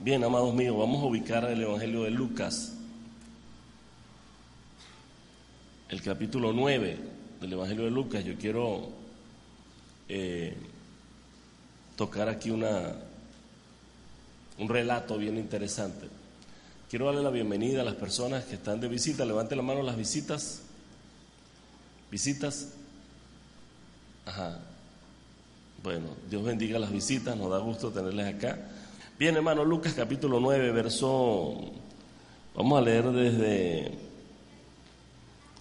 Bien, amados míos, vamos a ubicar el Evangelio de Lucas, el capítulo 9 del Evangelio de Lucas. Yo quiero eh, tocar aquí una, un relato bien interesante. Quiero darle la bienvenida a las personas que están de visita. Levante la mano las visitas. ¿Visitas? Ajá. Bueno, Dios bendiga las visitas, nos da gusto tenerles acá. Bien, hermano, Lucas capítulo 9, verso, vamos a leer desde,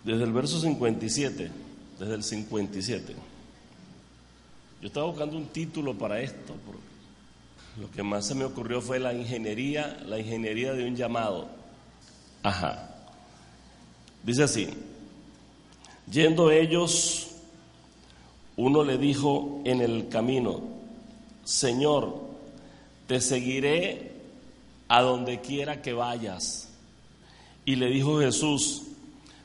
desde el verso 57, desde el 57. Yo estaba buscando un título para esto, porque lo que más se me ocurrió fue la ingeniería, la ingeniería de un llamado. Ajá. Dice así, yendo ellos, uno le dijo en el camino, Señor, te seguiré a donde quiera que vayas. Y le dijo Jesús,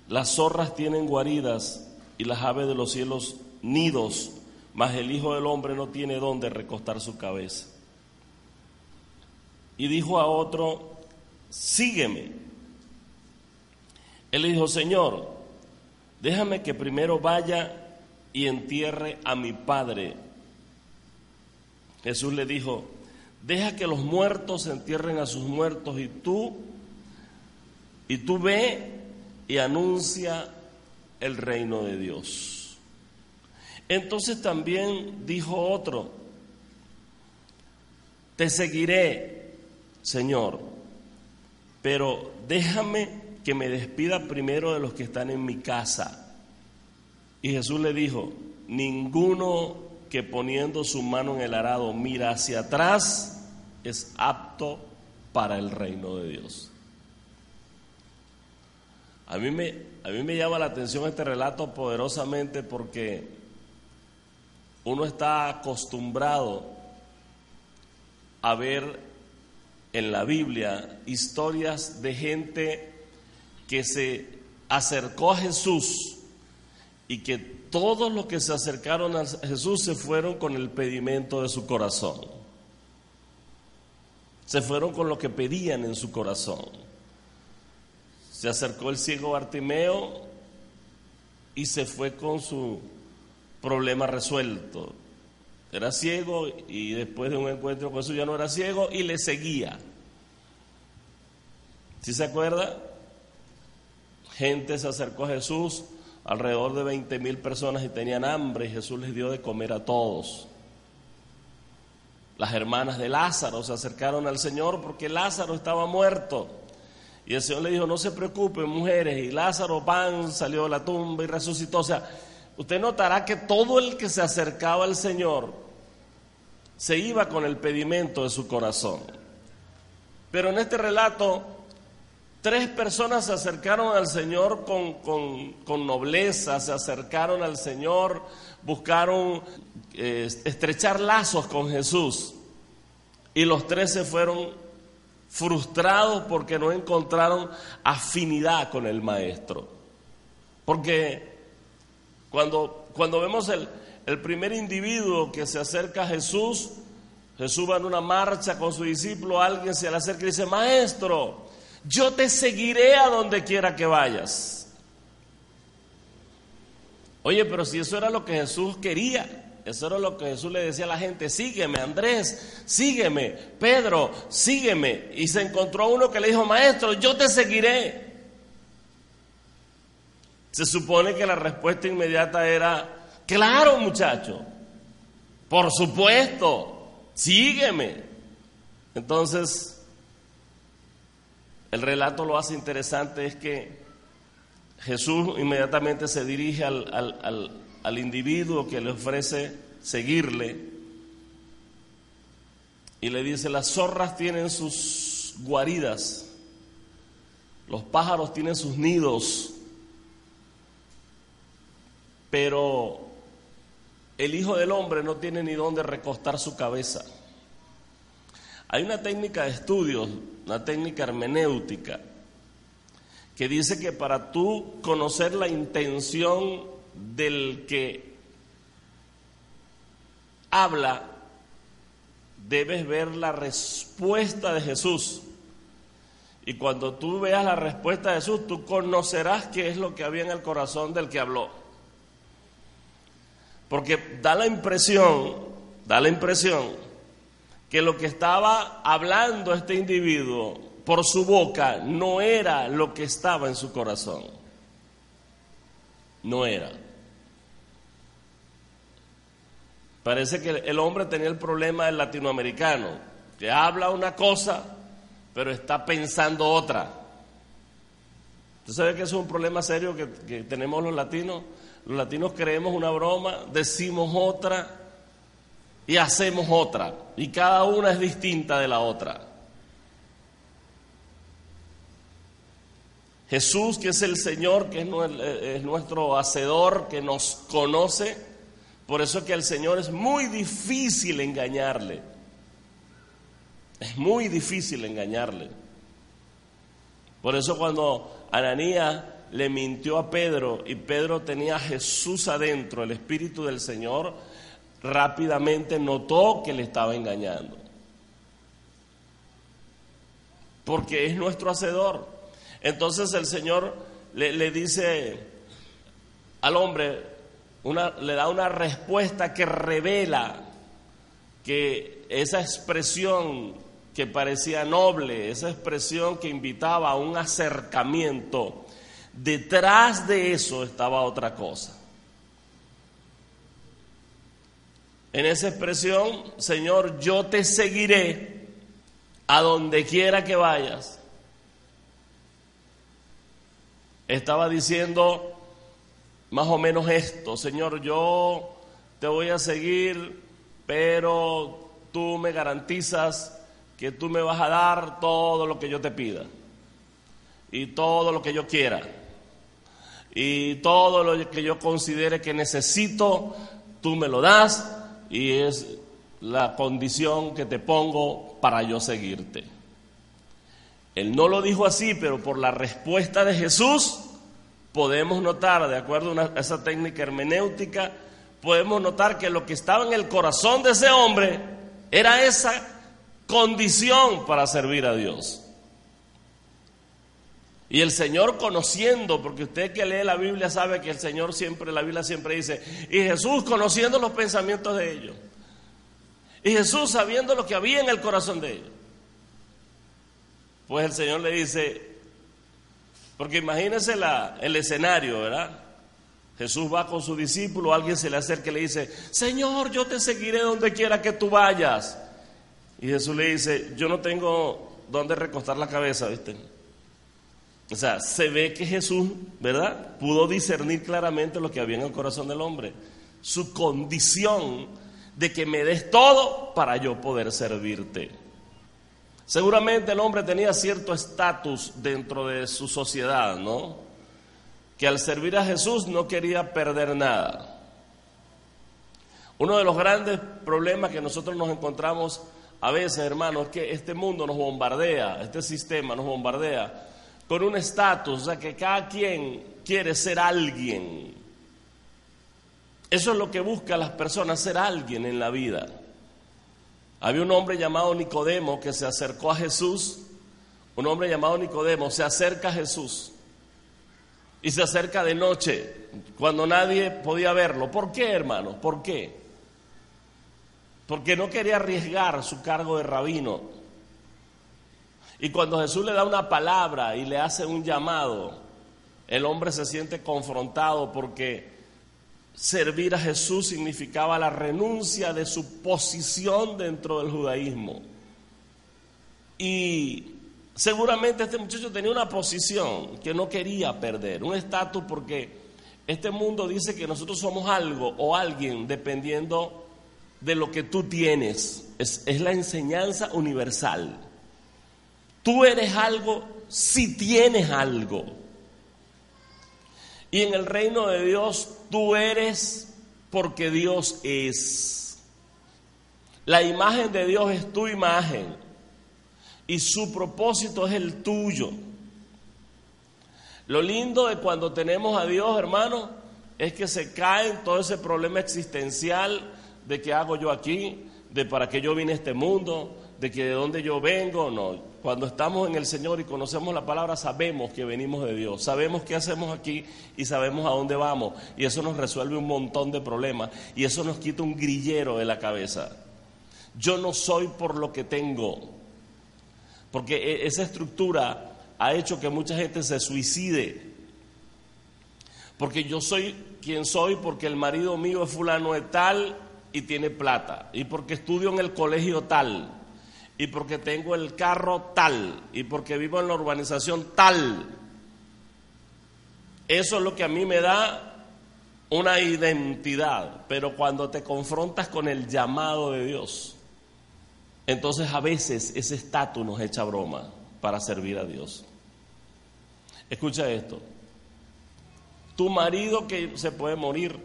las zorras tienen guaridas y las aves de los cielos nidos, mas el Hijo del Hombre no tiene donde recostar su cabeza. Y dijo a otro, sígueme. Él le dijo, Señor, déjame que primero vaya y entierre a mi Padre. Jesús le dijo, Deja que los muertos entierren a sus muertos y tú, y tú ve y anuncia el reino de Dios. Entonces también dijo otro, te seguiré, Señor, pero déjame que me despida primero de los que están en mi casa. Y Jesús le dijo, ninguno que poniendo su mano en el arado mira hacia atrás es apto para el reino de Dios. A mí me, a mí me llama la atención este relato poderosamente porque uno está acostumbrado a ver en la Biblia historias de gente que se acercó a Jesús y que todos los que se acercaron a Jesús se fueron con el pedimento de su corazón. Se fueron con lo que pedían en su corazón. Se acercó el ciego Bartimeo y se fue con su problema resuelto. Era ciego y después de un encuentro con Jesús ya no era ciego y le seguía. ¿Sí se acuerda? Gente se acercó a Jesús alrededor de 20 mil personas y tenían hambre y Jesús les dio de comer a todos. Las hermanas de Lázaro se acercaron al Señor porque Lázaro estaba muerto. Y el Señor le dijo, no se preocupen mujeres. Y Lázaro pan salió de la tumba y resucitó. O sea, usted notará que todo el que se acercaba al Señor se iba con el pedimento de su corazón. Pero en este relato Tres personas se acercaron al Señor con, nobleza, se acercaron al Señor, buscaron eh, estrechar lazos con Jesús. Y los tres se fueron frustrados porque no encontraron afinidad con el Maestro. Porque cuando, cuando vemos el, el primer individuo que se acerca a Jesús, Jesús va en una marcha con su discípulo, alguien se le acerca y dice, Maestro, yo te seguiré a donde quiera que vayas. Oye, pero si eso era lo que Jesús quería, eso era lo que Jesús le decía a la gente, sígueme Andrés, sígueme Pedro, sígueme. Y se encontró uno que le dijo, maestro, yo te seguiré. Se supone que la respuesta inmediata era, claro muchacho, por supuesto, sígueme. Entonces, el relato lo hace interesante es que Jesús inmediatamente se dirige al, individuo que le ofrece seguirle Y le dice, las zorras tienen sus guaridas, los pájaros tienen sus nidos, pero el Hijo del Hombre no tiene ni dónde recostar su cabeza. Hay una técnica de estudio, una técnica hermenéutica, que dice que para tú conocer la intención del que habla, debes ver la respuesta de Jesús. Y cuando tú veas la respuesta de Jesús, tú conocerás qué es lo que había en el corazón del que habló. Porque da la impresión, da la impresión que lo que estaba hablando este individuo por su boca no era lo que estaba en su corazón. No era. Parece que el hombre tenía el problema del latinoamericano, que habla una cosa, pero está pensando otra. ¿Usted sabe que eso es un problema serio que, que tenemos los latinos? Los latinos creemos una broma, decimos otra y hacemos otra, y cada una es distinta de la otra. Jesús, que es el Señor, que es nuestro hacedor, que nos conoce, por eso que al Señor es muy difícil engañarle. Es muy difícil engañarle. Por eso cuando Ananías le mintió a Pedro y Pedro tenía a Jesús adentro, el Espíritu del Señor, rápidamente notó que le estaba engañando. Porque es nuestro hacedor. Entonces el Señor le, dice al hombre, le da una respuesta que revela que esa expresión que parecía noble, esa expresión que invitaba a un acercamiento, detrás de eso estaba otra cosa. En esa expresión, Señor, yo te seguiré a donde quiera que vayas. Estaba diciendo, más o menos esto, Señor, yo te voy a seguir, pero tú me garantizas que tú me vas a dar todo lo que yo te pida y todo lo que yo quiera y todo lo que yo considere que necesito, tú me lo das y es la condición que te pongo para yo seguirte. Él no lo dijo así, pero por la respuesta de Jesús, podemos notar, de acuerdo a esa técnica hermenéutica, podemos notar que lo que estaba en el corazón de ese hombre era esa condición para servir a Dios. Y el Señor conociendo, porque usted que lee la Biblia sabe que el Señor siempre, la Biblia siempre dice, y Jesús conociendo los pensamientos de ellos. Y Jesús sabiendo lo que había en el corazón de ellos. Pues el Señor le dice, porque imagínense la, el escenario, ¿verdad? Jesús va con su discípulo, alguien se le acerca y le dice, Señor, yo te seguiré donde quiera que tú vayas. Y Jesús le dice, yo no tengo dónde recostar la cabeza, ¿viste? O sea, se ve que Jesús, ¿verdad? Pudo discernir claramente lo que había en el corazón del hombre. Su condición de que me des todo para yo poder servirte. Seguramente el hombre tenía cierto estatus dentro de su sociedad, ¿no? Que al servir a Jesús no quería perder nada. Uno de los grandes problemas que nosotros nos encontramos a veces, hermanos, es que este mundo nos bombardea, este sistema nos bombardea con un estatus, o sea, que cada quien quiere ser alguien. Eso es lo que buscan las personas, ser alguien en la vida. Había un hombre llamado Nicodemo que se acercó a Jesús. Un hombre llamado Nicodemo se acerca a Jesús y se acerca de noche cuando nadie podía verlo. ¿Por qué, hermano? ¿Por qué? Porque no quería arriesgar su cargo de rabino. Y cuando Jesús le da una palabra y le hace un llamado, el hombre se siente confrontado porque servir a Jesús significaba la renuncia de su posición dentro del judaísmo. Y seguramente este muchacho tenía una posición que no quería perder, un estatus porque este mundo dice que nosotros somos algo o alguien dependiendo de lo que tú tienes, es, la enseñanza universal. Tú eres algo si tienes algo. Y en el reino de Dios tú eres porque Dios es. La imagen de Dios es tu imagen y su propósito es el tuyo. Lo lindo de cuando tenemos a Dios, hermano, es que se cae todo ese problema existencial de qué hago yo aquí, de para qué yo vine a este mundo, de que de dónde yo vengo, no. Cuando estamos en el Señor y conocemos la palabra, sabemos que venimos de Dios, sabemos qué hacemos aquí y sabemos a dónde vamos. Y eso nos resuelve un montón de problemas y eso nos quita un grillero de la cabeza. Yo no soy por lo que tengo, porque e, esa estructura ha hecho que mucha gente se suicide. Porque yo soy quien soy, porque el marido mío es fulano de tal y tiene plata, y porque estudio en el colegio tal, y porque tengo el carro tal, y porque vivo en la urbanización tal. Eso es lo que a mí me da una identidad, pero cuando te confrontas con el llamado de Dios, entonces a veces ese estatus nos echa broma para servir a Dios. Escucha esto. Tu marido que se puede morir.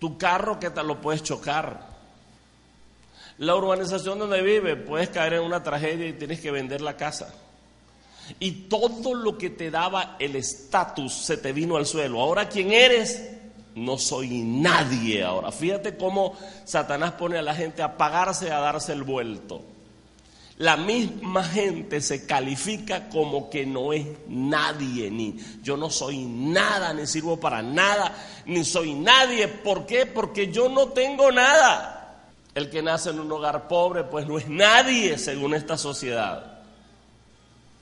Tu carro que te lo puedes chocar. La urbanización donde vive puedes caer en una tragedia y tienes que vender la casa. Y todo lo que te daba el estatus se te vino al suelo. Ahora, ¿quién eres? No soy nadie ahora. Fíjate cómo Satanás pone a la gente a pagarse, a darse el vuelto la misma gente se califica como que no es nadie, ni yo no soy nada, ni sirvo para nada, ni soy nadie. ¿Por qué? Porque yo no tengo nada. El que nace en un hogar pobre, pues no es nadie según esta sociedad.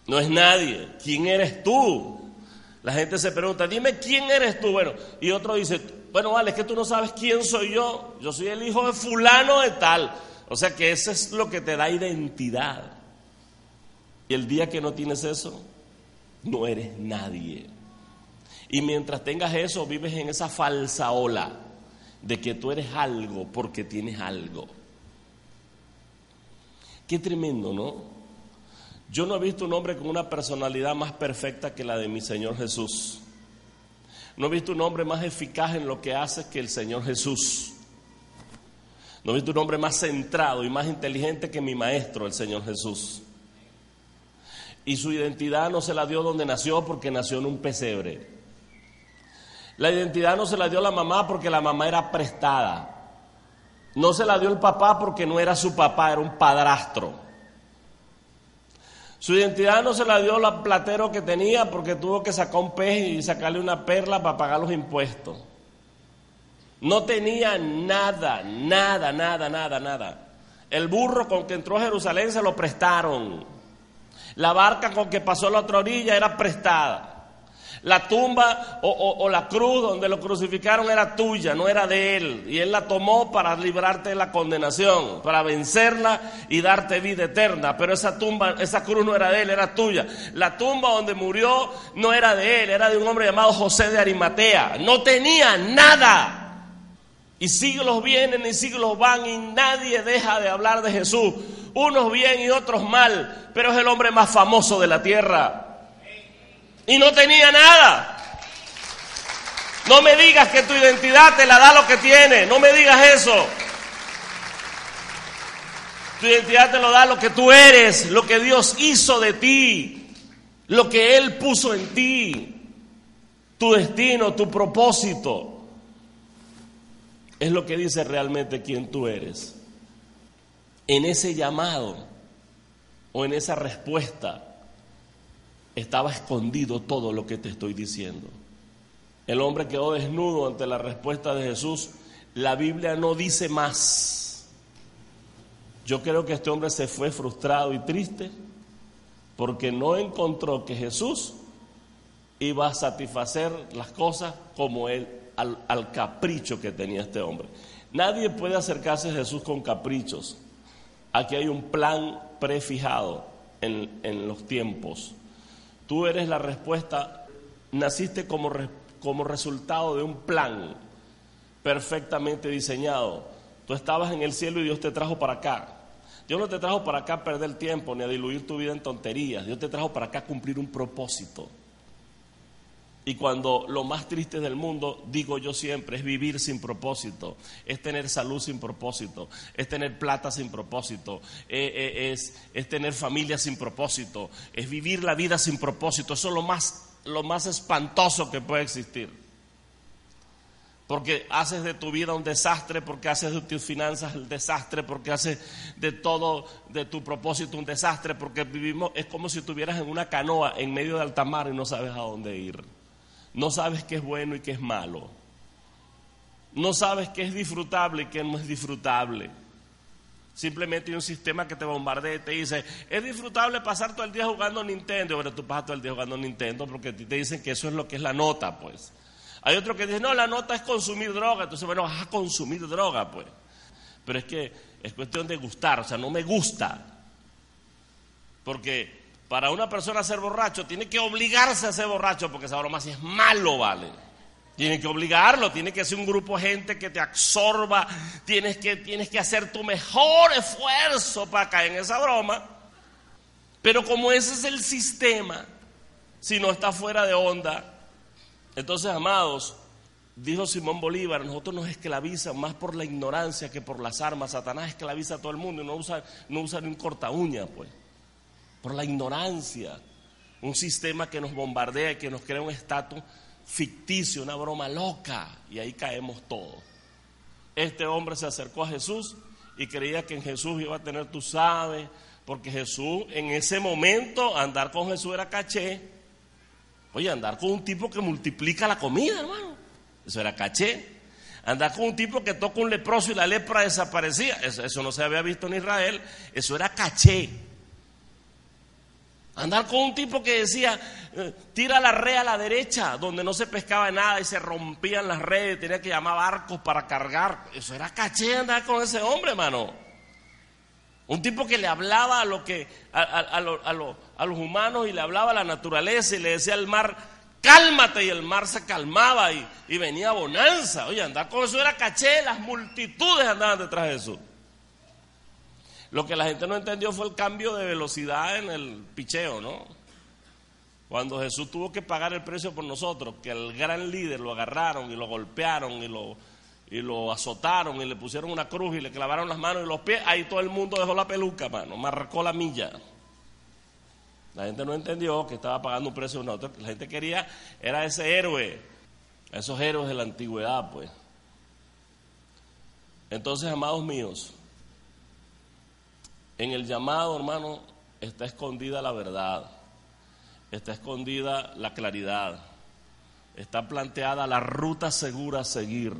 No es nadie. ¿Quién eres tú? La gente se pregunta, dime quién eres tú. Bueno, y otro dice, bueno, vale, es que tú no sabes quién soy yo. Yo soy el hijo de fulano de tal. O sea que eso es lo que te da identidad. Y el día que no tienes eso, no eres nadie. Y mientras tengas eso, vives en esa falsa ola de que tú eres algo porque tienes algo. Qué tremendo, ¿no? Yo no he visto un hombre con una personalidad más perfecta que la de mi Señor Jesús. No he visto un hombre más eficaz en lo que hace que el Señor Jesús. No he visto un hombre más centrado y más inteligente que mi maestro, el Señor Jesús. Y su identidad no se la dio donde nació porque nació en un pesebre. La identidad no se la dio la mamá porque la mamá era prestada. No se la dio el papá porque no era su papá, era un padrastro. Su identidad no se la dio el platero que tenía porque tuvo que sacar un pez y sacarle una perla para pagar los impuestos. No tenía nada, nada, nada, nada, nada. El burro con que entró a Jerusalén se lo prestaron. La barca con que pasó a la otra orilla era prestada. La tumba o, la cruz donde lo crucificaron era tuya, no era de él. Y él la tomó para librarte de la condenación, para vencerla y darte vida eterna. Pero esa tumba, esa cruz no era de él, era tuya. La tumba donde murió no era de él, era de un hombre llamado José de Arimatea. No tenía nada. Y siglos vienen y siglos van y nadie deja de hablar de Jesús. Unos bien y otros mal, pero es el hombre más famoso de la tierra. Y no tenía nada. No me digas que tu identidad te la da lo que tiene. No me digas eso. Tu identidad te lo da lo que tú eres, lo que Dios hizo de ti, lo que Él puso en ti, tu destino, tu propósito es lo que dice realmente quién tú eres. En ese llamado o en esa respuesta estaba escondido todo lo que te estoy diciendo. El hombre quedó desnudo ante la respuesta de Jesús. La Biblia no dice más. Yo creo que este hombre se fue frustrado y triste porque no encontró que Jesús iba a satisfacer las cosas como él al, capricho que tenía este hombre. Nadie puede acercarse a Jesús con caprichos. Aquí hay un plan prefijado en, en los tiempos. Tú eres la respuesta, naciste como, como resultado de un plan perfectamente diseñado tú estabas en el cielo y Dios te trajo para acá. Dios no te trajo para acá a perder tiempo ni a diluir tu vida en tonterías. Dios te trajo para acá a cumplir un propósito. Y cuando lo más triste del mundo, digo yo siempre, es vivir sin propósito, es tener salud sin propósito, es tener plata sin propósito, eh, eh, es, es, tener familia sin propósito, es vivir la vida sin propósito. Eso es lo más, lo más espantoso que puede existir. Porque haces de tu vida un desastre, porque haces de tus finanzas un desastre, porque haces de todo, de tu propósito un desastre, porque vivimos, es como si estuvieras en una canoa en medio de alta mar y no sabes a dónde ir. No sabes qué es bueno y qué es malo. No sabes qué es disfrutable y qué no es disfrutable. Simplemente hay un sistema que te bombardea y te dice, es disfrutable pasar todo el día jugando Nintendo, pero tú pasas todo el día jugando Nintendo porque te dicen que eso es lo que es la nota, pues. Hay otro que dice, no, la nota es consumir droga, entonces bueno, vas a consumir droga, pues. Pero es que es cuestión de gustar, o sea, no me gusta. Porque para una persona ser borracho, tiene que obligarse a ser borracho porque esa broma si es malo, ¿vale? Tiene que obligarlo, tiene que ser un grupo de gente que te absorba, tienes que, tienes que hacer tu mejor esfuerzo para caer en esa broma. Pero como ese es el sistema, si no está fuera de onda, entonces, amados, dijo Simón Bolívar, nosotros nos esclavizan más por la ignorancia que por las armas. Satanás esclaviza a todo el mundo y no usa, no usa ni un corta uña, pues por la ignorancia, un sistema que nos bombardea y que nos crea un estatus ficticio, una broma loca, y ahí caemos todos. Este hombre se acercó a Jesús y creía que en Jesús iba a tener, tú sabes, porque Jesús en ese momento andar con Jesús era caché. Oye, andar con un tipo que multiplica la comida, hermano, eso era caché. Andar con un tipo que toca un leproso y la lepra desaparecía, eso, eso no se había visto en Israel, eso era caché. Andar con un tipo que decía, eh, tira la red a la derecha, donde no se pescaba nada y se rompían las redes, tenía que llamar barcos para cargar. Eso era caché andar con ese hombre, hermano. Un tipo que le hablaba a, lo que, a, los humanos y le hablaba a la naturaleza y le decía al mar, cálmate, y el mar se calmaba y, y venía bonanza. Oye, andar con eso era caché, las multitudes andaban detrás de eso. Lo que la gente no entendió fue el cambio de velocidad en el picheo, ¿no? Cuando Jesús tuvo que pagar el precio por nosotros, que el gran líder lo agarraron y lo golpearon y lo, y lo azotaron y le pusieron una cruz y le clavaron las manos y los pies, ahí todo el mundo dejó la peluca, mano, marcó la milla. La gente no entendió que estaba pagando un precio nosotros. La gente quería, era ese héroe, esos héroes de la antigüedad, pues. Entonces, amados míos, en el llamado, hermano, está escondida la verdad, está escondida la claridad, está planteada la ruta segura a seguir.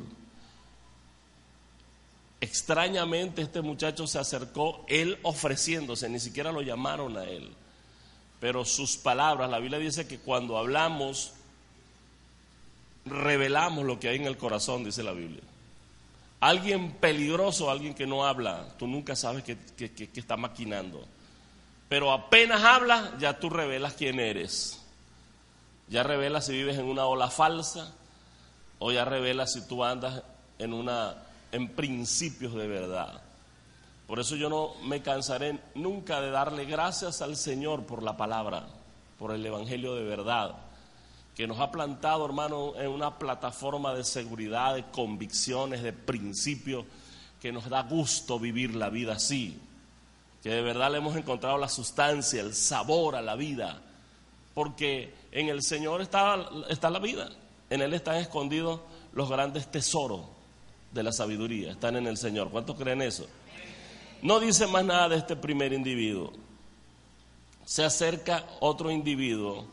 Extrañamente este muchacho se acercó, él ofreciéndose, ni siquiera lo llamaron a él. Pero sus palabras, la Biblia dice que cuando hablamos, revelamos lo que hay en el corazón, dice la Biblia. Alguien peligroso, alguien que no habla, tú nunca sabes qué está maquinando. Pero apenas habla, ya tú revelas quién eres. Ya revelas si vives en una ola falsa o ya revelas si tú andas en una en principios de verdad. Por eso yo no me cansaré nunca de darle gracias al Señor por la palabra, por el evangelio de verdad que nos ha plantado, hermano, en una plataforma de seguridad, de convicciones, de principios, que nos da gusto vivir la vida así, que de verdad le hemos encontrado la sustancia, el sabor a la vida, porque en el Señor está, está la vida, en Él están escondidos los grandes tesoros de la sabiduría, están en el Señor. ¿Cuántos creen eso? No dice más nada de este primer individuo. Se acerca otro individuo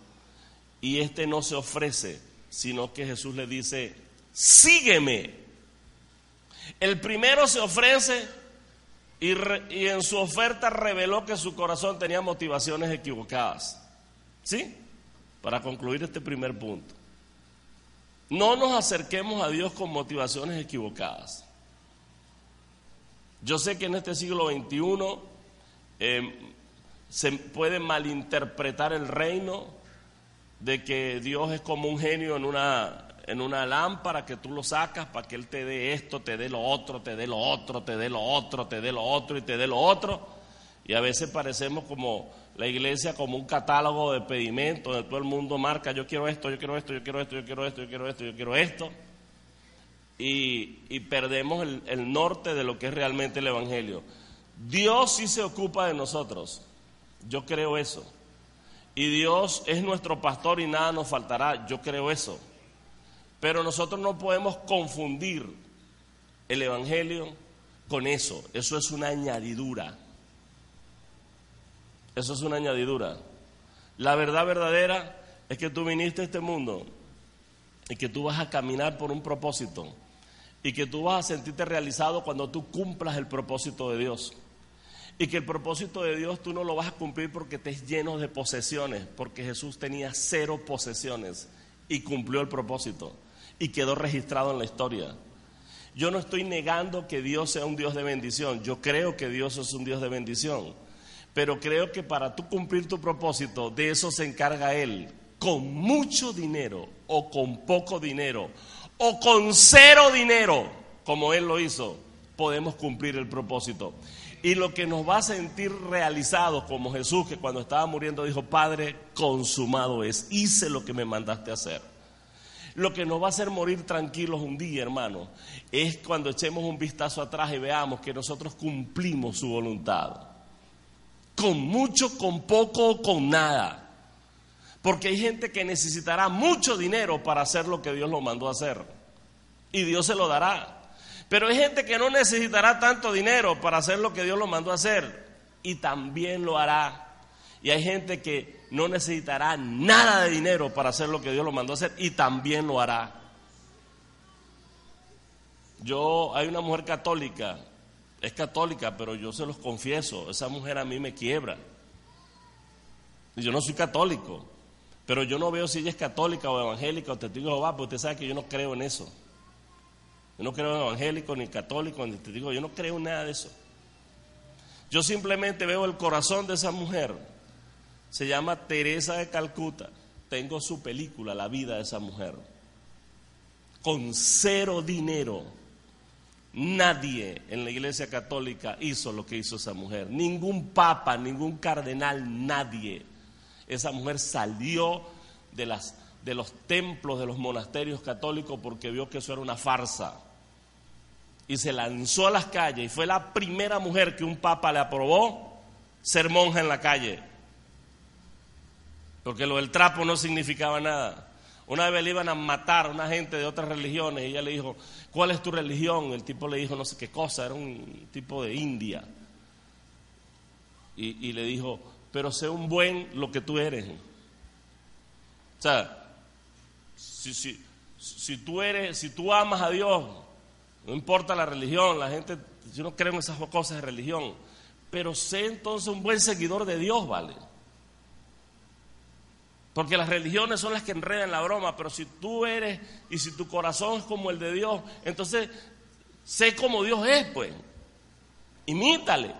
y este no se ofrece, sino que Jesús le dice, sígueme. El primero se ofrece y, en su oferta reveló que su corazón tenía motivaciones equivocadas. ¿Sí? Para concluir este primer punto. No nos acerquemos a Dios con motivaciones equivocadas. Yo sé que en este siglo XXI eh, se puede malinterpretar el reino de que Dios es como un genio en una, en una lámpara que tú lo sacas para que Él te dé esto, te dé lo otro, te dé lo otro, te dé lo otro, te dé lo otro y te dé lo otro. Y a veces parecemos como la iglesia, como un catálogo de pedimentos donde todo el mundo marca, yo quiero esto, yo quiero esto, yo quiero esto, yo quiero esto, yo quiero esto, yo quiero esto. Y, perdemos el, el norte de lo que es realmente el Evangelio. Dios sí se ocupa de nosotros. Yo creo eso. Y Dios es nuestro pastor y nada nos faltará. Yo creo eso. Pero nosotros no podemos confundir el Evangelio con eso. Eso es una añadidura. Eso es una añadidura. La verdad verdadera es que tú viniste a este mundo y que tú vas a caminar por un propósito y que tú vas a sentirte realizado cuando tú cumplas el propósito de Dios. Y que el propósito de Dios tú no lo vas a cumplir porque estés lleno de posesiones, porque Jesús tenía cero posesiones y cumplió el propósito y quedó registrado en la historia. Yo no estoy negando que Dios sea un Dios de bendición, yo creo que Dios es un Dios de bendición, pero creo que para tú cumplir tu propósito, de eso se encarga Él, con mucho dinero o con poco dinero o con cero dinero, como Él lo hizo, podemos cumplir el propósito. Y lo que nos va a sentir realizados como Jesús, que cuando estaba muriendo dijo, Padre, consumado es, hice lo que me mandaste hacer. Lo que nos va a hacer morir tranquilos un día, hermano, es cuando echemos un vistazo atrás y veamos que nosotros cumplimos su voluntad. Con mucho, con poco, con nada. Porque hay gente que necesitará mucho dinero para hacer lo que Dios lo mandó a hacer. Y Dios se lo dará. Pero hay gente que no necesitará tanto dinero para hacer lo que Dios lo mandó a hacer y también lo hará. Y hay gente que no necesitará nada de dinero para hacer lo que Dios lo mandó a hacer y también lo hará. Yo, hay una mujer católica, es católica, pero yo se los confieso, esa mujer a mí me quiebra. Yo no soy católico, pero yo no veo si ella es católica o evangélica o testigo de Jehová, porque usted sabe que yo no creo en eso. Yo no creo en evangélico ni católico, ni te digo, yo no creo en nada de eso. Yo simplemente veo el corazón de esa mujer. Se llama Teresa de Calcuta. Tengo su película, La vida de esa mujer. Con cero dinero. Nadie en la iglesia católica hizo lo que hizo esa mujer. Ningún papa, ningún cardenal, nadie. Esa mujer salió de, las, de los templos, de los monasterios católicos porque vio que eso era una farsa y se lanzó a las calles y fue la primera mujer que un papa le aprobó ser monja en la calle. Porque lo del trapo no significaba nada. Una vez le iban a matar a una gente de otras religiones y ella le dijo, ¿cuál es tu religión? El tipo le dijo no sé qué cosa, era un tipo de India. Y, le dijo, pero sé un buen lo que tú eres. O sea, si, si, si tú eres, si tú amas a Dios, no importa la religión, la gente, yo no creo en esas cosas de religión, pero sé entonces un buen seguidor de Dios, ¿vale? Porque las religiones son las que enredan la broma, pero si tú eres y si tu corazón es como el de Dios, entonces sé como Dios es, pues. Imítale.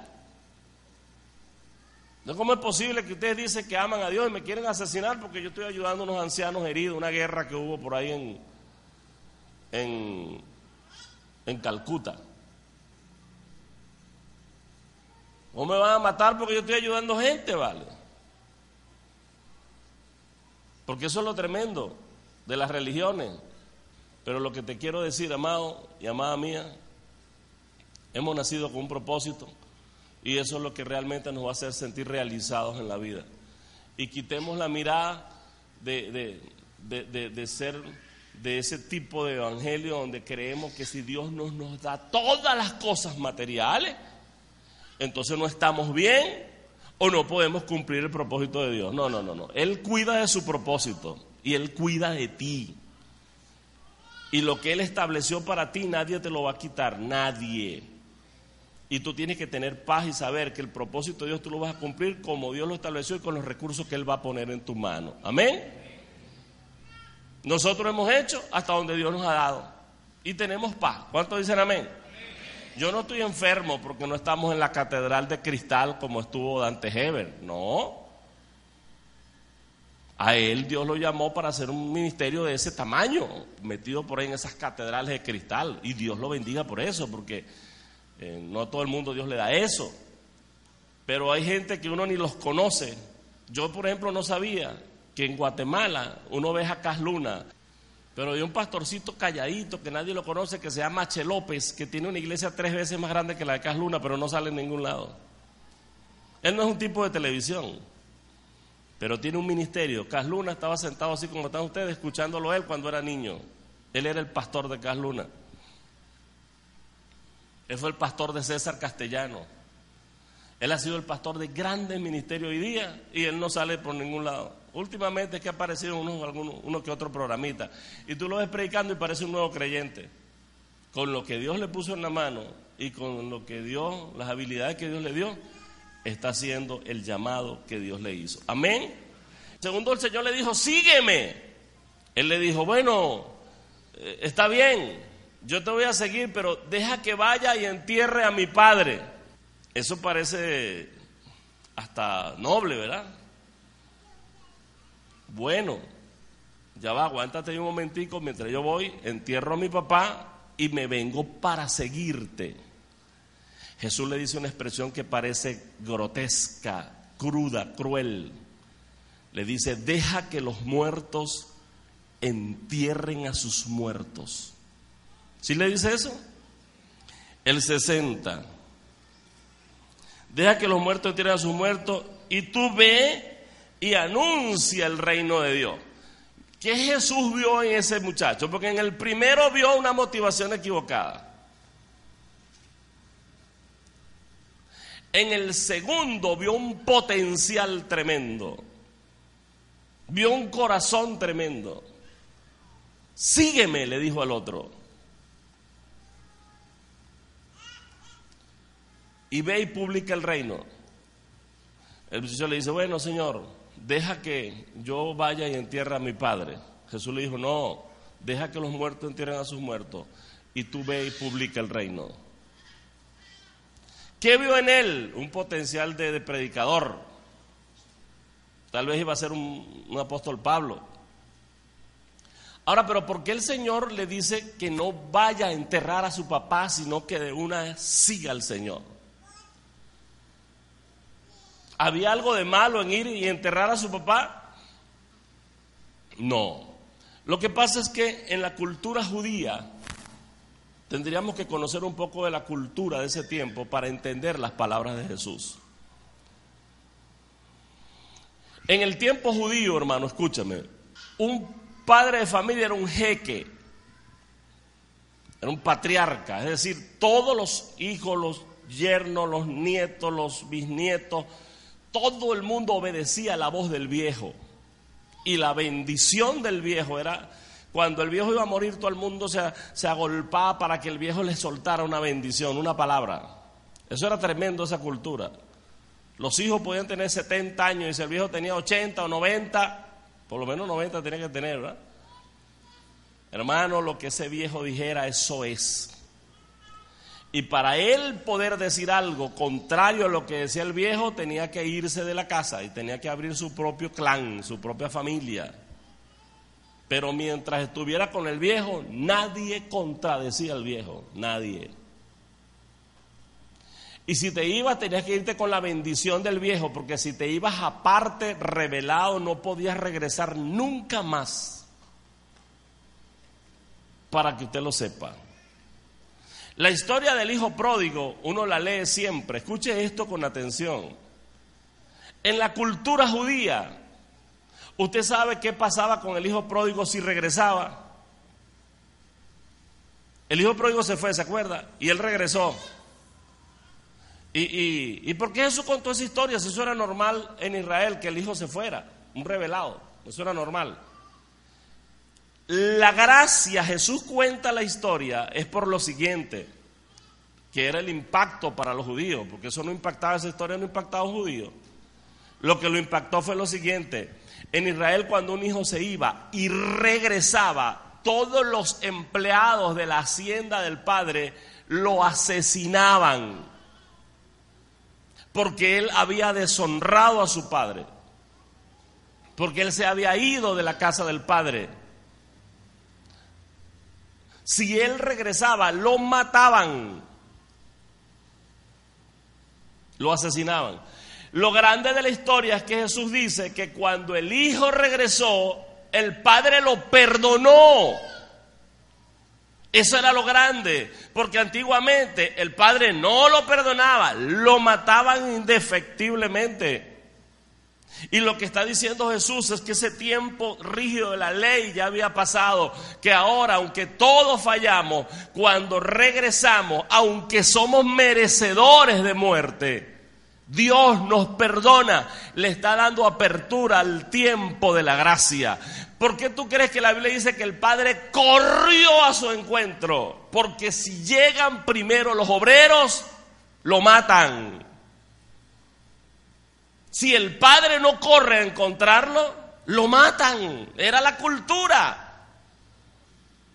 No cómo es posible que ustedes dicen que aman a Dios y me quieren asesinar porque yo estoy ayudando a unos ancianos heridos, una guerra que hubo por ahí en, en en Calcuta. ¿O me van a matar porque yo estoy ayudando gente, vale? Porque eso es lo tremendo de las religiones. Pero lo que te quiero decir, amado y amada mía, hemos nacido con un propósito y eso es lo que realmente nos va a hacer sentir realizados en la vida. Y quitemos la mirada de, de, de, de ser de ese tipo de evangelio donde creemos que si Dios nos, nos da todas las cosas materiales, entonces no estamos bien o no podemos cumplir el propósito de Dios. No, no, no, no. Él cuida de su propósito y Él cuida de ti. Y lo que Él estableció para ti nadie te lo va a quitar, nadie. Y tú tienes que tener paz y saber que el propósito de Dios tú lo vas a cumplir como Dios lo estableció y con los recursos que Él va a poner en tu mano. Amén. Nosotros hemos hecho hasta donde Dios nos ha dado. Y tenemos paz. ¿Cuántos dicen amén? Yo no estoy enfermo porque no estamos en la catedral de cristal como estuvo Dante Heber. No. A él Dios lo llamó para hacer un ministerio de ese tamaño, metido por ahí en esas catedrales de cristal. Y Dios lo bendiga por eso, porque eh, no a todo el mundo Dios le da eso. Pero hay gente que uno ni los conoce. Yo, por ejemplo, no sabía que en Guatemala uno ve a Cas Luna, pero hay un pastorcito calladito que nadie lo conoce que se llama Che López, que tiene una iglesia tres veces más grande que la de Cas Luna, pero no sale en ningún lado. Él no es un tipo de televisión pero tiene un ministerio. Casluna estaba sentado así como están ustedes, escuchándolo él cuando era niño. Él era el pastor de Casluna. Él fue el pastor de César Castellano. Él ha sido el pastor de grandes ministerios hoy día y él no sale por ningún lado. Últimamente es que ha aparecido uno, uno que otro programita. Y tú lo ves predicando y parece un nuevo creyente. Con lo que Dios le puso en la mano y con lo que Dios, las habilidades que Dios le dio, está haciendo el llamado que Dios le hizo. Amén. Segundo, el Señor le dijo, sígueme. Él le dijo, bueno, eh, está bien, yo te voy a seguir, pero deja que vaya y entierre a mi padre. Eso parece hasta noble, ¿verdad? Bueno, ya va, aguántate un momentico mientras yo voy, entierro a mi papá y me vengo para seguirte. Jesús le dice una expresión que parece grotesca, cruda, cruel. Le dice, deja que los muertos entierren a sus muertos. ¿Sí le dice eso? El 60. Deja que los muertos entierren a sus muertos y tú ve y anuncia el reino de Dios. ¿Qué Jesús vio en ese muchacho? Porque en el primero vio una motivación equivocada. En el segundo vio un potencial tremendo. Vio un corazón tremendo. Sígueme, le dijo al otro. Y ve y publica el reino. El muchacho le dice, bueno, Señor, deja que yo vaya y entierre a mi padre. Jesús le dijo, no, deja que los muertos entierren a sus muertos. Y tú ve y publica el reino. ¿Qué vio en él? Un potencial de, predicador. Tal vez iba a ser un, un apóstol Pablo. Ahora, pero ¿por qué el Señor le dice que no vaya a enterrar a su papá, sino que de una siga al Señor? ¿Había algo de malo en ir y enterrar a su papá? No. Lo que pasa es que en la cultura judía, tendríamos que conocer un poco de la cultura de ese tiempo para entender las palabras de Jesús. En el tiempo judío, hermano, escúchame, un padre de familia era un jeque, era un patriarca, es decir, todos los hijos, los yernos, los nietos, los bisnietos, todo el mundo obedecía la voz del viejo. Y la bendición del viejo era cuando el viejo iba a morir, todo el mundo se, se agolpaba para que el viejo le soltara una bendición, una palabra. Eso era tremendo, esa cultura. Los hijos podían tener 70 años y si el viejo tenía 80 o 90, por lo menos 90 tenía que tener, ¿verdad? Hermano, lo que ese viejo dijera, eso es. Y para él poder decir algo contrario a lo que decía el viejo, tenía que irse de la casa y tenía que abrir su propio clan, su propia familia. Pero mientras estuviera con el viejo, nadie contradecía al viejo, nadie. Y si te ibas, tenías que irte con la bendición del viejo, porque si te ibas aparte, revelado, no podías regresar nunca más. Para que usted lo sepa. La historia del hijo pródigo, uno la lee siempre. Escuche esto con atención. En la cultura judía, ¿Usted sabe qué pasaba con el hijo pródigo si regresaba? El hijo pródigo se fue, ¿se acuerda? Y él regresó. ¿Y, por qué Jesús contó esa historia? Si eso era normal en Israel, que el hijo se fuera, un revelado. Eso era normal. La gracia, Jesús cuenta la historia, es por lo siguiente, que era el impacto para los judíos, porque eso no impactaba, esa historia no impactaba a un judío. Lo que lo impactó fue lo siguiente, en Israel cuando un hijo se iba y regresaba, todos los empleados de la hacienda del padre lo asesinaban porque él había deshonrado a su padre. porque él se había ido de la casa del padre. Si él regresaba, lo mataban, lo asesinaban. Lo grande de la historia es que Jesús dice que cuando el hijo regresó, el padre lo perdonó. Eso era lo grande, porque antiguamente el padre no lo perdonaba, lo mataban indefectiblemente. Y lo que está diciendo Jesús es que ese tiempo rígido de la ley ya había pasado, que ahora, aunque todos fallamos, cuando regresamos, aunque somos merecedores de muerte, Dios nos perdona, le está dando apertura al tiempo de la gracia. ¿Por qué tú crees que la Biblia dice que el Padre corrió a su encuentro? Porque si llegan primero los obreros, lo matan. Si el Padre no corre a encontrarlo, lo matan. Era la cultura.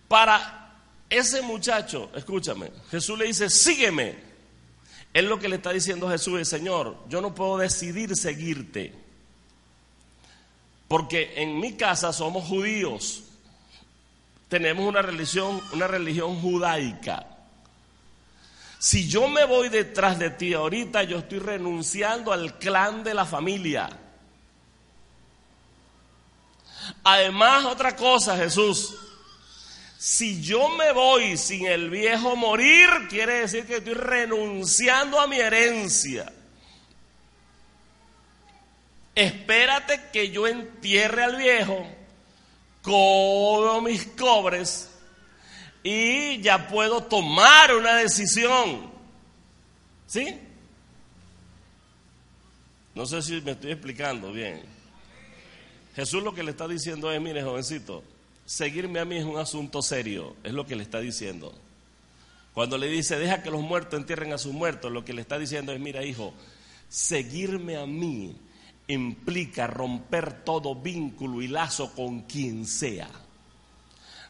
Para ese muchacho, escúchame, Jesús le dice, sígueme. Es lo que le está diciendo Jesús es, Señor, yo no puedo decidir seguirte. Porque en mi casa somos judíos. Tenemos una religión, una religión judaica. Si yo me voy detrás de ti ahorita, yo estoy renunciando al clan de la familia. Además, otra cosa, Jesús, si yo me voy sin el viejo morir, quiere decir que estoy renunciando a mi herencia. Espérate que yo entierre al viejo, cobro mis cobres y ya puedo tomar una decisión. ¿Sí? No sé si me estoy explicando bien. Jesús lo que le está diciendo es, mire jovencito, seguirme a mí es un asunto serio, es lo que le está diciendo. Cuando le dice, deja que los muertos entierren a sus muertos, lo que le está diciendo es, mira hijo, seguirme a mí implica romper todo vínculo y lazo con quien sea.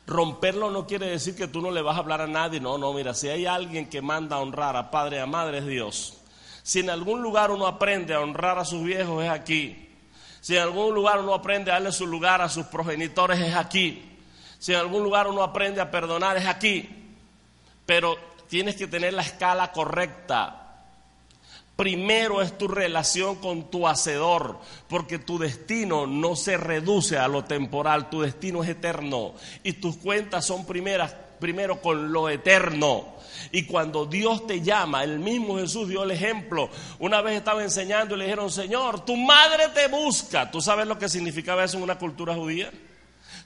Romperlo no quiere decir que tú no le vas a hablar a nadie, no, no, mira, si hay alguien que manda a honrar a padre y a madre es Dios. Si en algún lugar uno aprende a honrar a sus viejos es aquí. Si en algún lugar uno aprende a darle su lugar a sus progenitores es aquí. Si en algún lugar uno aprende a perdonar es aquí. Pero tienes que tener la escala correcta. Primero es tu relación con tu hacedor, porque tu destino no se reduce a lo temporal, tu destino es eterno y tus cuentas son primeras, primero con lo eterno. Y cuando Dios te llama, el mismo Jesús dio el ejemplo. Una vez estaba enseñando y le dijeron, Señor, tu madre te busca. ¿Tú sabes lo que significaba eso en una cultura judía?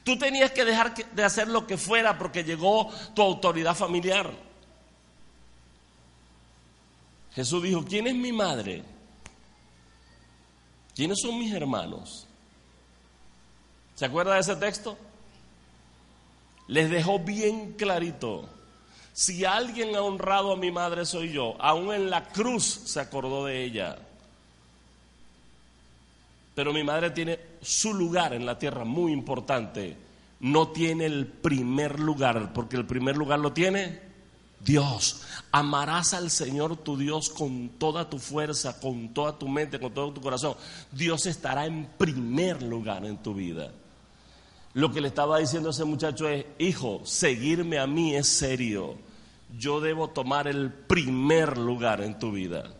Tú tenías que dejar de hacer lo que fuera porque llegó tu autoridad familiar. Jesús dijo, ¿quién es mi madre? ¿Quiénes son mis hermanos? ¿Se acuerda de ese texto? Les dejó bien clarito si alguien ha honrado a mi madre soy yo. Aún en la cruz se acordó de ella. Pero mi madre tiene su lugar en la tierra muy importante. No tiene el primer lugar, porque el primer lugar lo tiene Dios. Amarás al Señor tu Dios con toda tu fuerza, con toda tu mente, con todo tu corazón. Dios estará en primer lugar en tu vida. Lo que le estaba diciendo a ese muchacho es, hijo, seguirme a mí es serio yo debo tomar el primer lugar en tu vida.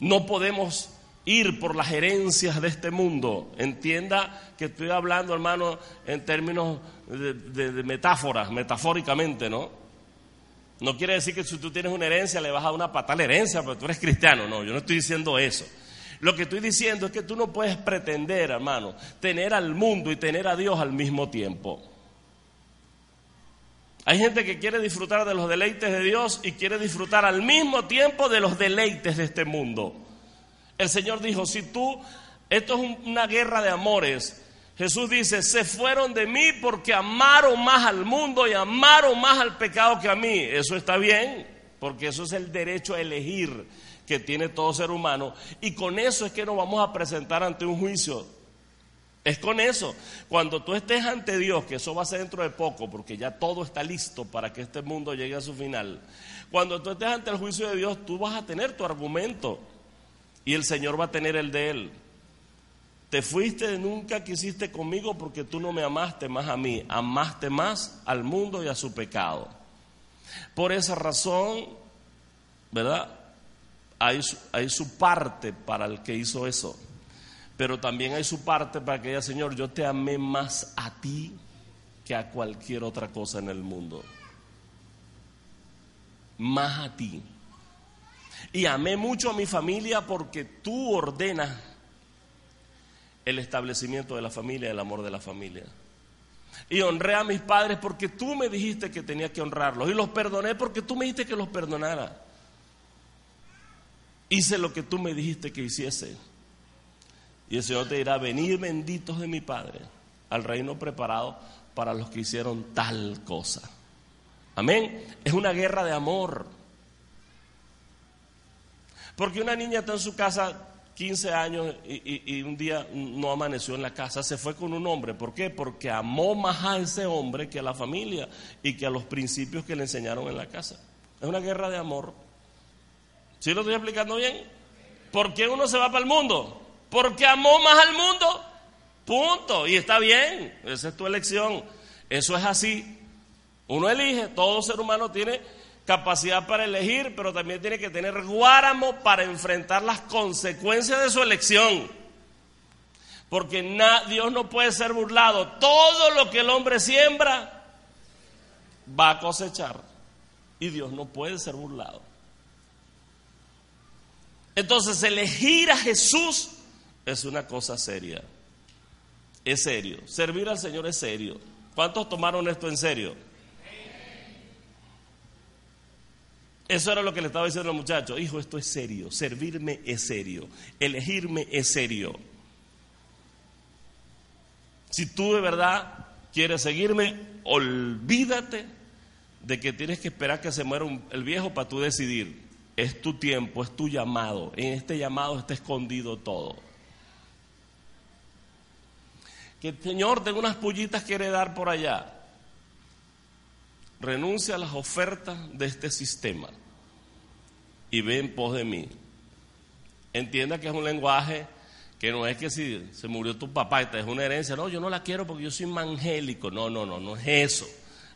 No podemos ir por las herencias de este mundo. Entienda que estoy hablando, hermano, en términos de, metáforas, metafóricamente, ¿no? No quiere decir que si tú tienes una herencia le vas a dar una patada herencia, pero tú eres cristiano. No, yo no estoy diciendo eso. Lo que estoy diciendo es que tú no puedes pretender, hermano, tener al mundo y tener a Dios al mismo tiempo. Hay gente que quiere disfrutar de los deleites de Dios y quiere disfrutar al mismo tiempo de los deleites de este mundo. El Señor dijo, si tú, esto es una guerra de amores, Jesús dice, se fueron de mí porque amaron más al mundo y amaron más al pecado que a mí. Eso está bien, porque eso es el derecho a elegir que tiene todo ser humano. Y con eso es que nos vamos a presentar ante un juicio es con eso. Cuando tú estés ante Dios, que eso va a ser dentro de poco, porque ya todo está listo para que este mundo llegue a su final. Cuando tú estés ante el juicio de Dios, tú vas a tener tu argumento y el Señor va a tener el de Él. Te fuiste, nunca quisiste conmigo porque tú no me amaste más a mí, amaste más al mundo y a su pecado. Por esa razón, ¿verdad? Hay, hay su parte para el que hizo eso, pero también hay su parte para que diga, Señor, yo te amé más a ti que a cualquier otra cosa en el mundo. Más a ti. Y amé mucho a mi familia porque tú ordenas el establecimiento de la familia, el amor de la familia. Y honré a mis padres porque tú me dijiste que tenía que honrarlos. Y los perdoné porque tú me dijiste que los perdonara. Hice lo que tú me dijiste que hiciese. Y el Señor te dirá, venid benditos de mi Padre al reino preparado para los que hicieron tal cosa. Amén. Es una guerra de amor. Porque una niña está en su casa 15 años y, un día no amaneció en la casa, se fue con un hombre. ¿Por qué? Porque amó más a ese hombre que a la familia y que a los principios que le enseñaron en la casa. Es una guerra de amor. ¿Sí lo estoy explicando bien? ¿Por qué uno se va para el mundo? Porque amó más al mundo. Punto. Y está bien. Esa es tu elección. Eso es así. Uno elige. Todo ser humano tiene capacidad para elegir, pero también tiene que tener guáramo para enfrentar las consecuencias de su elección. Porque Dios no puede ser burlado. Todo lo que el hombre siembra va a cosechar. Y Dios no puede ser burlado. Entonces elegir a Jesús es una cosa seria. Es serio. Servir al Señor es serio. ¿Cuántos tomaron esto en serio? Eso era lo que le estaba diciendo al muchacho. Hijo, esto es serio. Servirme es serio. Elegirme es serio. Si tú de verdad quieres seguirme, olvídate de que tienes que esperar que se muera el viejo para tú decidir. Es tu tiempo, es tu llamado. En este llamado está escondido todo. Que el Señor tenga unas pullitas quiere dar por allá. Renuncia a las ofertas de este sistema y ve en pos de mí. Entienda que es un lenguaje que no es que si se murió tu papá y te dejó una herencia, no, yo no la quiero porque yo soy evangélico. No, no, no, no es eso.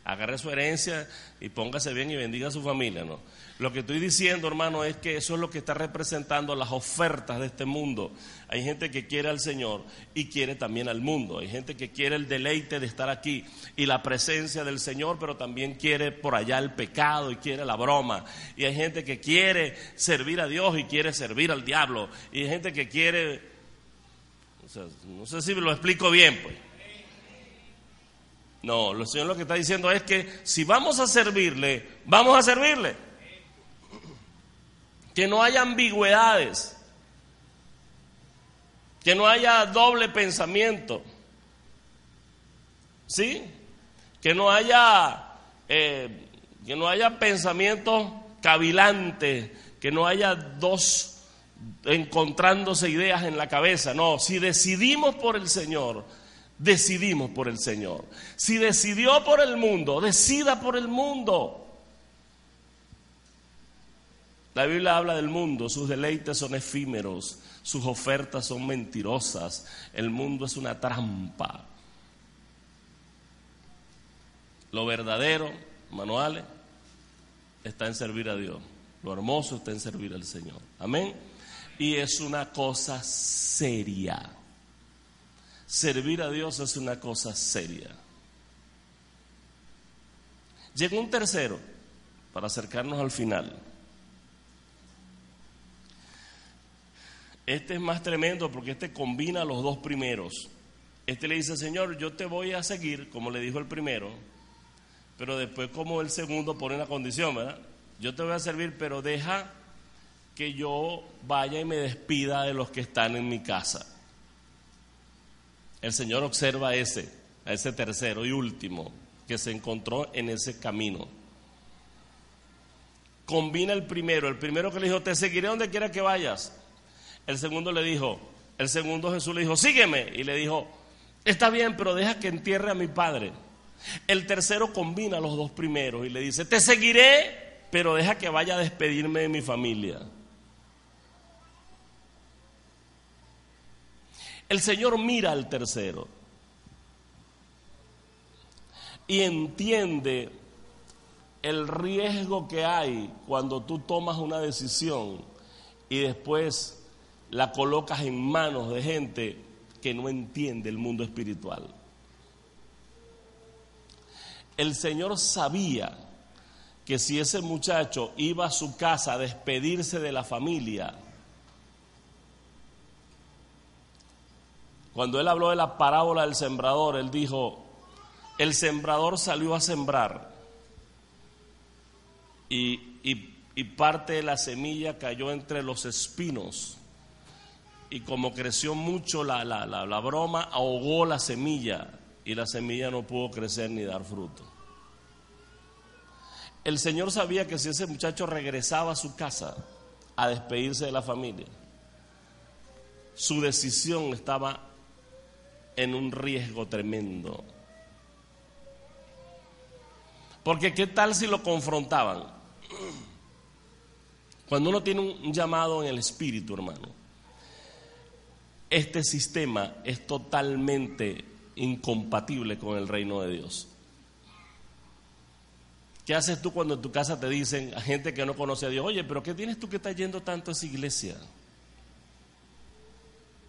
Agarre su herencia y póngase bien y bendiga a su familia, no. Lo que estoy diciendo, hermano, es que eso es lo que está representando las ofertas de este mundo. Hay gente que quiere al Señor y quiere también al mundo. Hay gente que quiere el deleite de estar aquí y la presencia del Señor, pero también quiere por allá el pecado y quiere la broma. Y hay gente que quiere servir a Dios y quiere servir al diablo. Y hay gente que quiere... no sé si lo explico bien, pues. No, el Señor lo que está diciendo es que si vamos a servirle, vamos a servirle que no haya ambigüedades, que no haya doble pensamiento, ¿sí? Que no haya, eh, que no haya pensamientos cavilantes, que no haya dos encontrándose ideas en la cabeza. No, si decidimos por el Señor, decidimos por el Señor. Si decidió por el mundo, decida por el mundo. La Biblia habla del mundo, sus deleites son efímeros, sus ofertas son mentirosas, el mundo es una trampa. Lo verdadero, manuales, está en servir a Dios. Lo hermoso está en servir al Señor. Amén. Y es una cosa seria. Servir a Dios es una cosa seria. Llegó un tercero para acercarnos al final. Este es más tremendo porque este combina los dos primeros. Este le dice, Señor, yo te voy a seguir, como le dijo el primero, pero después como el segundo pone una condición, ¿verdad? Yo te voy a servir, pero deja que yo vaya y me despida de los que están en mi casa. El Señor observa a ese, a ese tercero y último que se encontró en ese camino. Combina el primero, el primero que le dijo, te seguiré donde quiera que vayas. El segundo le dijo, el segundo Jesús le dijo, sígueme. Y le dijo, está bien, pero deja que entierre a mi padre. El tercero combina los dos primeros y le dice, te seguiré, pero deja que vaya a despedirme de mi familia. El Señor mira al tercero y entiende el riesgo que hay cuando tú tomas una decisión y después la colocas en manos de gente que no entiende el mundo espiritual. El Señor sabía que si ese muchacho iba a su casa a despedirse de la familia, cuando él habló de la parábola del sembrador, él dijo, el sembrador salió a sembrar y, parte de la semilla cayó entre los espinos y como creció mucho la, la broma, ahogó la semilla y la semilla no pudo crecer ni dar fruto. El Señor sabía que si ese muchacho regresaba a su casa a despedirse de la familia, su decisión estaba en un riesgo tremendo. Porque qué tal si lo confrontaban. Cuando uno tiene un llamado en el espíritu, hermano, este sistema es totalmente incompatible con el reino de Dios. ¿Qué haces tú cuando en tu casa te dicen a gente que no conoce a Dios, oye, pero ¿qué tienes tú que estás yendo tanto a esa iglesia?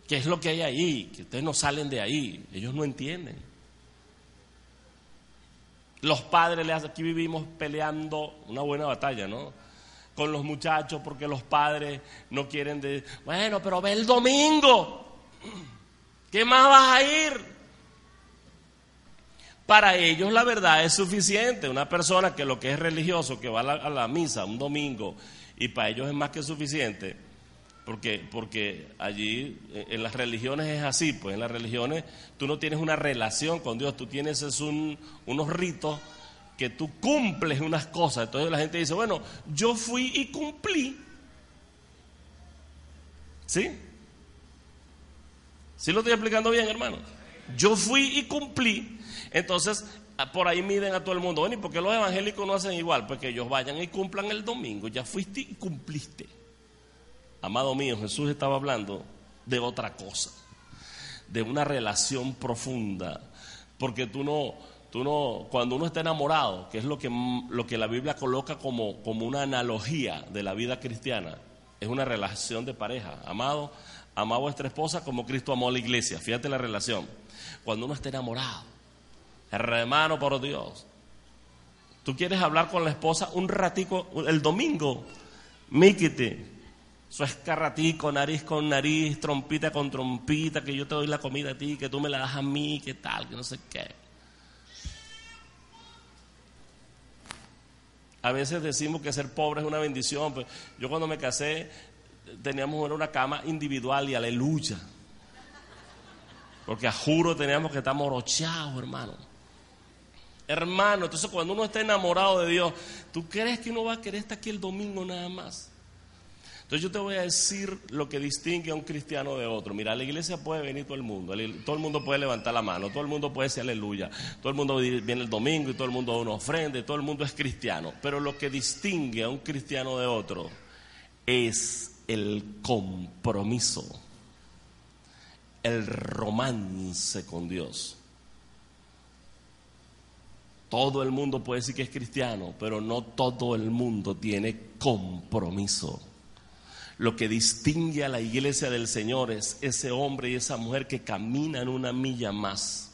¿Qué es lo que hay ahí? Que ustedes no salen de ahí. Ellos no entienden. Los padres, aquí vivimos peleando una buena batalla, ¿no? Con los muchachos porque los padres no quieren de, bueno, pero ve el domingo. ¿Qué más vas a ir? Para ellos la verdad es suficiente. Una persona que lo que es religioso, que va a la, misa un domingo, y para ellos es más que suficiente, porque, porque allí eh, en las religiones es así, pues en las religiones tú no tienes una relación con Dios, tú tienes es un, unos ritos que tú cumples unas cosas. Entonces la gente dice, bueno, yo fui y cumplí. ¿Sí? ¿Sí lo estoy explicando bien, hermano? Yo fui y cumplí. Entonces, por ahí miden a todo el mundo. Bueno, ¿y por qué los evangélicos no hacen igual? Pues que ellos vayan y cumplan el domingo. Ya fuiste y cumpliste. Amado mío, Jesús estaba hablando de otra cosa, de una relación profunda. Porque tú no, tú no, cuando uno está enamorado, que es lo que, lo que la Biblia coloca como, como una analogía de la vida cristiana, es una relación de pareja. Amado, ama a vuestra esposa como Cristo amó a la iglesia. Fíjate la relación. Cuando uno está enamorado, Hermano, por Dios. Tú quieres hablar con la esposa un ratico el domingo. Míquete. Eso es carratico, nariz con nariz, trompita con trompita, que yo te doy la comida a ti, que tú me la das a mí, que tal, que no sé qué. A veces decimos que ser pobre es una bendición. Pues yo cuando me casé teníamos una cama individual y aleluya. Porque a juro teníamos que estar morochados, hermano. Hermano, entonces cuando uno está enamorado de Dios, ¿tú crees que uno va a querer estar aquí el domingo nada más? Entonces yo te voy a decir lo que distingue a un cristiano de otro. Mira, la iglesia puede venir todo el mundo, todo el mundo puede levantar la mano, todo el mundo puede decir aleluya, todo el mundo viene el domingo y todo el mundo da una ofrenda todo el mundo es cristiano. Pero lo que distingue a un cristiano de otro es el compromiso, el romance con Dios. Todo el mundo puede decir que es cristiano, pero no todo el mundo tiene compromiso. Lo que distingue a la iglesia del Señor es ese hombre y esa mujer que caminan una milla más.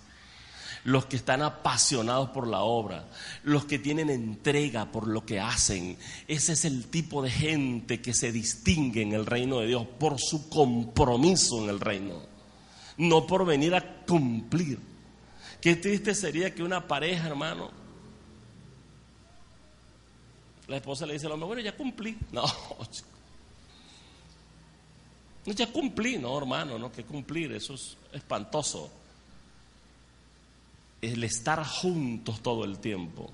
Los que están apasionados por la obra, los que tienen entrega por lo que hacen. Ese es el tipo de gente que se distingue en el reino de Dios por su compromiso en el reino, no por venir a cumplir. Qué triste sería que una pareja, hermano, la esposa le dice al hombre, bueno, ya cumplí. No, no, ya cumplí, no, hermano, no, que cumplir, eso es espantoso. El estar juntos todo el tiempo,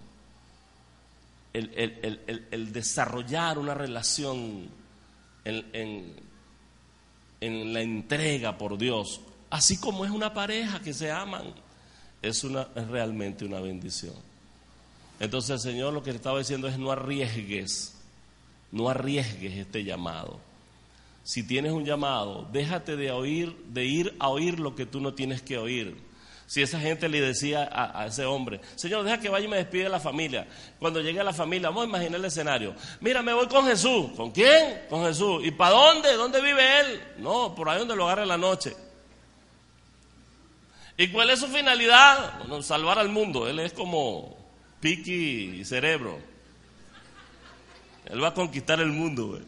el, desarrollar una relación en, en la entrega por Dios, así como es una pareja que se aman es, una, es realmente una bendición. Entonces el Señor lo que le estaba diciendo es no arriesgues, no arriesgues este llamado. si tienes un llamado, déjate de oír, de ir a oír lo que tú no tienes que oír. Si esa gente le decía a, ese hombre, Señor, deja que vaya y me despide de la familia. Cuando llegue a la familia, vamos a imaginar el escenario. Mira, me voy con Jesús. ¿Con quién? Con Jesús. ¿Y para dónde? ¿Dónde vive él? No, por ahí donde lo agarre la noche. ¿Y cuál es su finalidad? Bueno, salvar al mundo. Él es como piqui cerebro. Él va a conquistar el mundo.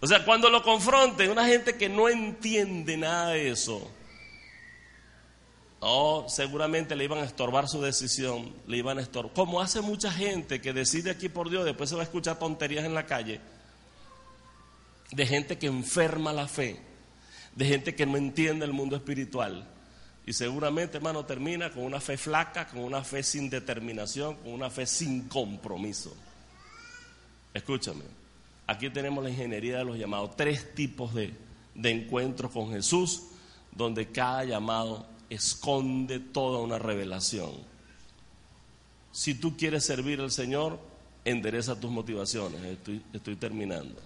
O sea, cuando lo confronten, una gente que no entiende nada de eso, Oh, seguramente le iban a estorbar su decisión, le iban a estorbar. Como hace mucha gente que decide aquí por Dios, después se va a escuchar tonterías en la calle, de gente que enferma la fe, de gente que no entiende el mundo espiritual. Y seguramente, hermano, termina con una fe flaca, con una fe sin determinación, con una fe sin compromiso. Escúchame, aquí tenemos la ingeniería de los llamados, tres tipos de, de encuentros con Jesús, donde cada llamado esconde toda una revelación. Si tú quieres servir al Señor, endereza tus motivaciones. Estoy, terminando.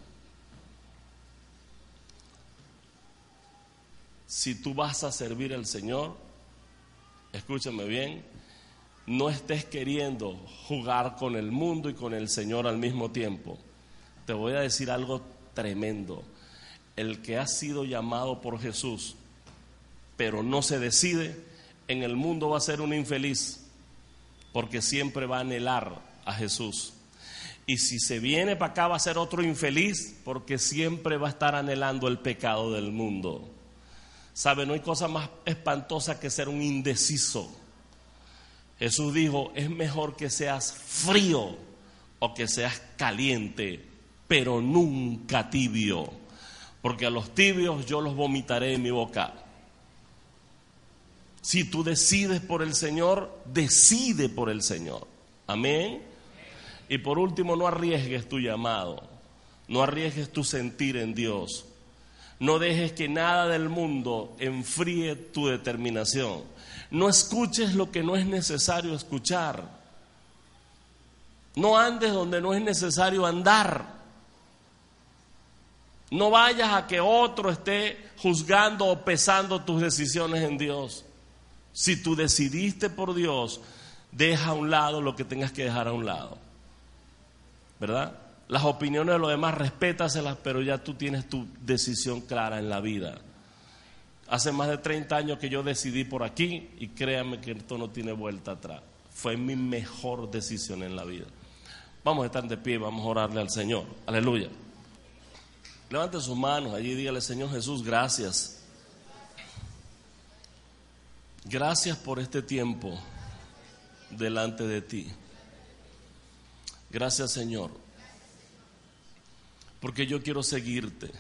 Si tú vas a servir al Señor, escúchame bien, no estés queriendo jugar con el mundo y con el Señor al mismo tiempo. Te voy a decir algo tremendo. El que ha sido llamado por Jesús pero no se decide, en el mundo va a ser un infeliz, porque siempre va a anhelar a Jesús. Y si se viene para acá va a ser otro infeliz, porque siempre va a estar anhelando el pecado del mundo. ¿Sabe? No hay cosa más espantosa que ser un indeciso. Jesús dijo, es mejor que seas frío o que seas caliente, pero nunca tibio, porque a los tibios yo los vomitaré en mi boca. Si tú decides por el Señor, decide por el Señor. Amén. Y por último, no arriesgues tu llamado. No arriesgues tu sentir en Dios. No dejes que nada del mundo enfríe tu determinación. No escuches lo que no es necesario escuchar. No andes donde no es necesario andar. No vayas a que otro esté juzgando o pesando tus decisiones en Dios. Si tú decidiste por Dios, deja a un lado lo que tengas que dejar a un lado. ¿Verdad? Las opiniones de los demás, respétaselas, pero ya tú tienes tu decisión clara en la vida. Hace más de 30 años que yo decidí por aquí y créanme que esto no tiene vuelta atrás. Fue mi mejor decisión en la vida. Vamos a estar de pie, vamos a orarle al Señor. Aleluya. Levante sus manos allí y dígale, Señor Jesús, gracias Gracias por este tiempo delante de ti. Gracias Señor, porque yo quiero seguirte,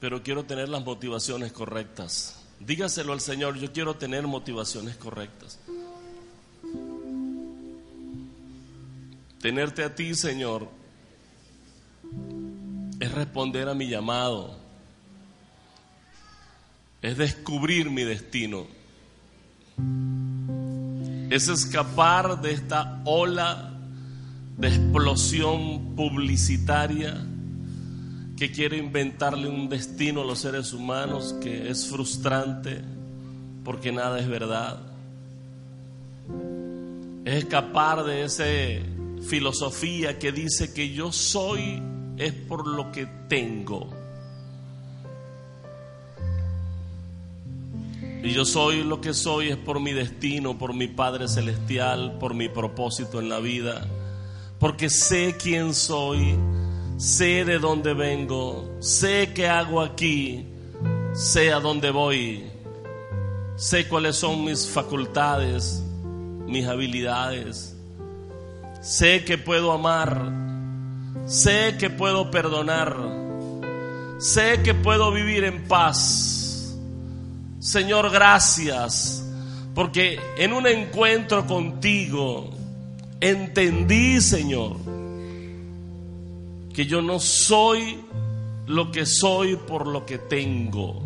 pero quiero tener las motivaciones correctas. Dígaselo al Señor, yo quiero tener motivaciones correctas. Tenerte a ti, Señor, es responder a mi llamado es descubrir mi destino, es escapar de esta ola de explosión publicitaria que quiere inventarle un destino a los seres humanos que es frustrante porque nada es verdad. Es escapar de esa filosofía que dice que yo soy es por lo que tengo. Y yo soy lo que soy es por mi destino, por mi Padre Celestial, por mi propósito en la vida. Porque sé quién soy, sé de dónde vengo, sé qué hago aquí, sé a dónde voy, sé cuáles son mis facultades, mis habilidades. Sé que puedo amar, sé que puedo perdonar, sé que puedo vivir en paz Señor, gracias, porque en un encuentro contigo entendí, Señor, que yo no soy lo que soy por lo que tengo.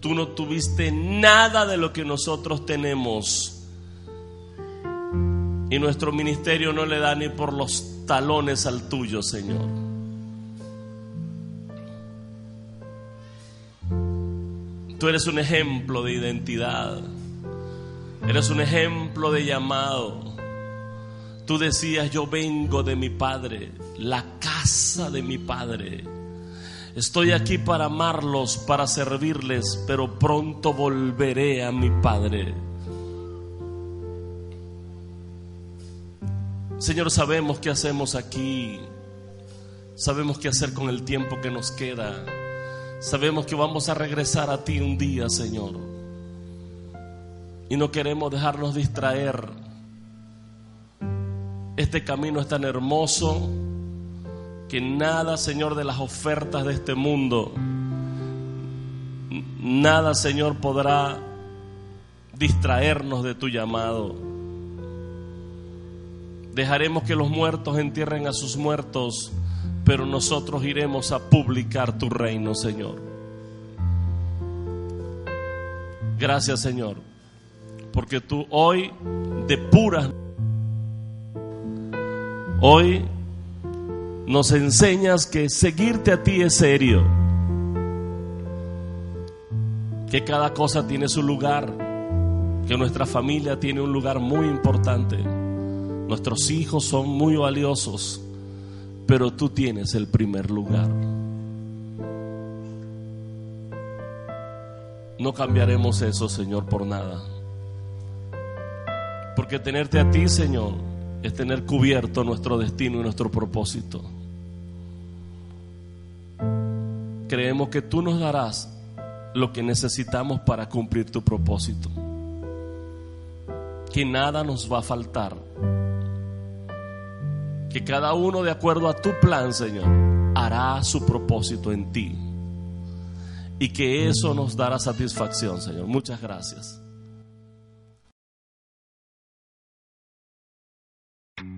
Tú no tuviste nada de lo que nosotros tenemos. Y nuestro ministerio no le da ni por los talones al tuyo, Señor. Tú eres un ejemplo de identidad. Eres un ejemplo de llamado. Tú decías, yo vengo de mi Padre, la casa de mi Padre. Estoy aquí para amarlos, para servirles, pero pronto volveré a mi Padre. Señor, sabemos qué hacemos aquí. Sabemos qué hacer con el tiempo que nos queda. Sabemos que vamos a regresar a ti un día, Señor. Y no queremos dejarnos distraer. Este camino es tan hermoso que nada, Señor, de las ofertas de este mundo, nada, Señor, podrá distraernos de tu llamado. Dejaremos que los muertos entierren a sus muertos pero nosotros iremos a publicar tu reino, Señor. Gracias, Señor, porque tú hoy depuras, hoy nos enseñas que seguirte a ti es serio, que cada cosa tiene su lugar, que nuestra familia tiene un lugar muy importante, nuestros hijos son muy valiosos pero tú tienes el primer lugar. No cambiaremos eso, Señor, por nada. Porque tenerte a ti, Señor, es tener cubierto nuestro destino y nuestro propósito. Creemos que tú nos darás lo que necesitamos para cumplir tu propósito. Que nada nos va a faltar que cada uno de acuerdo a tu plan, Señor, hará su propósito en ti. Y que eso nos dará satisfacción, Señor. Muchas gracias.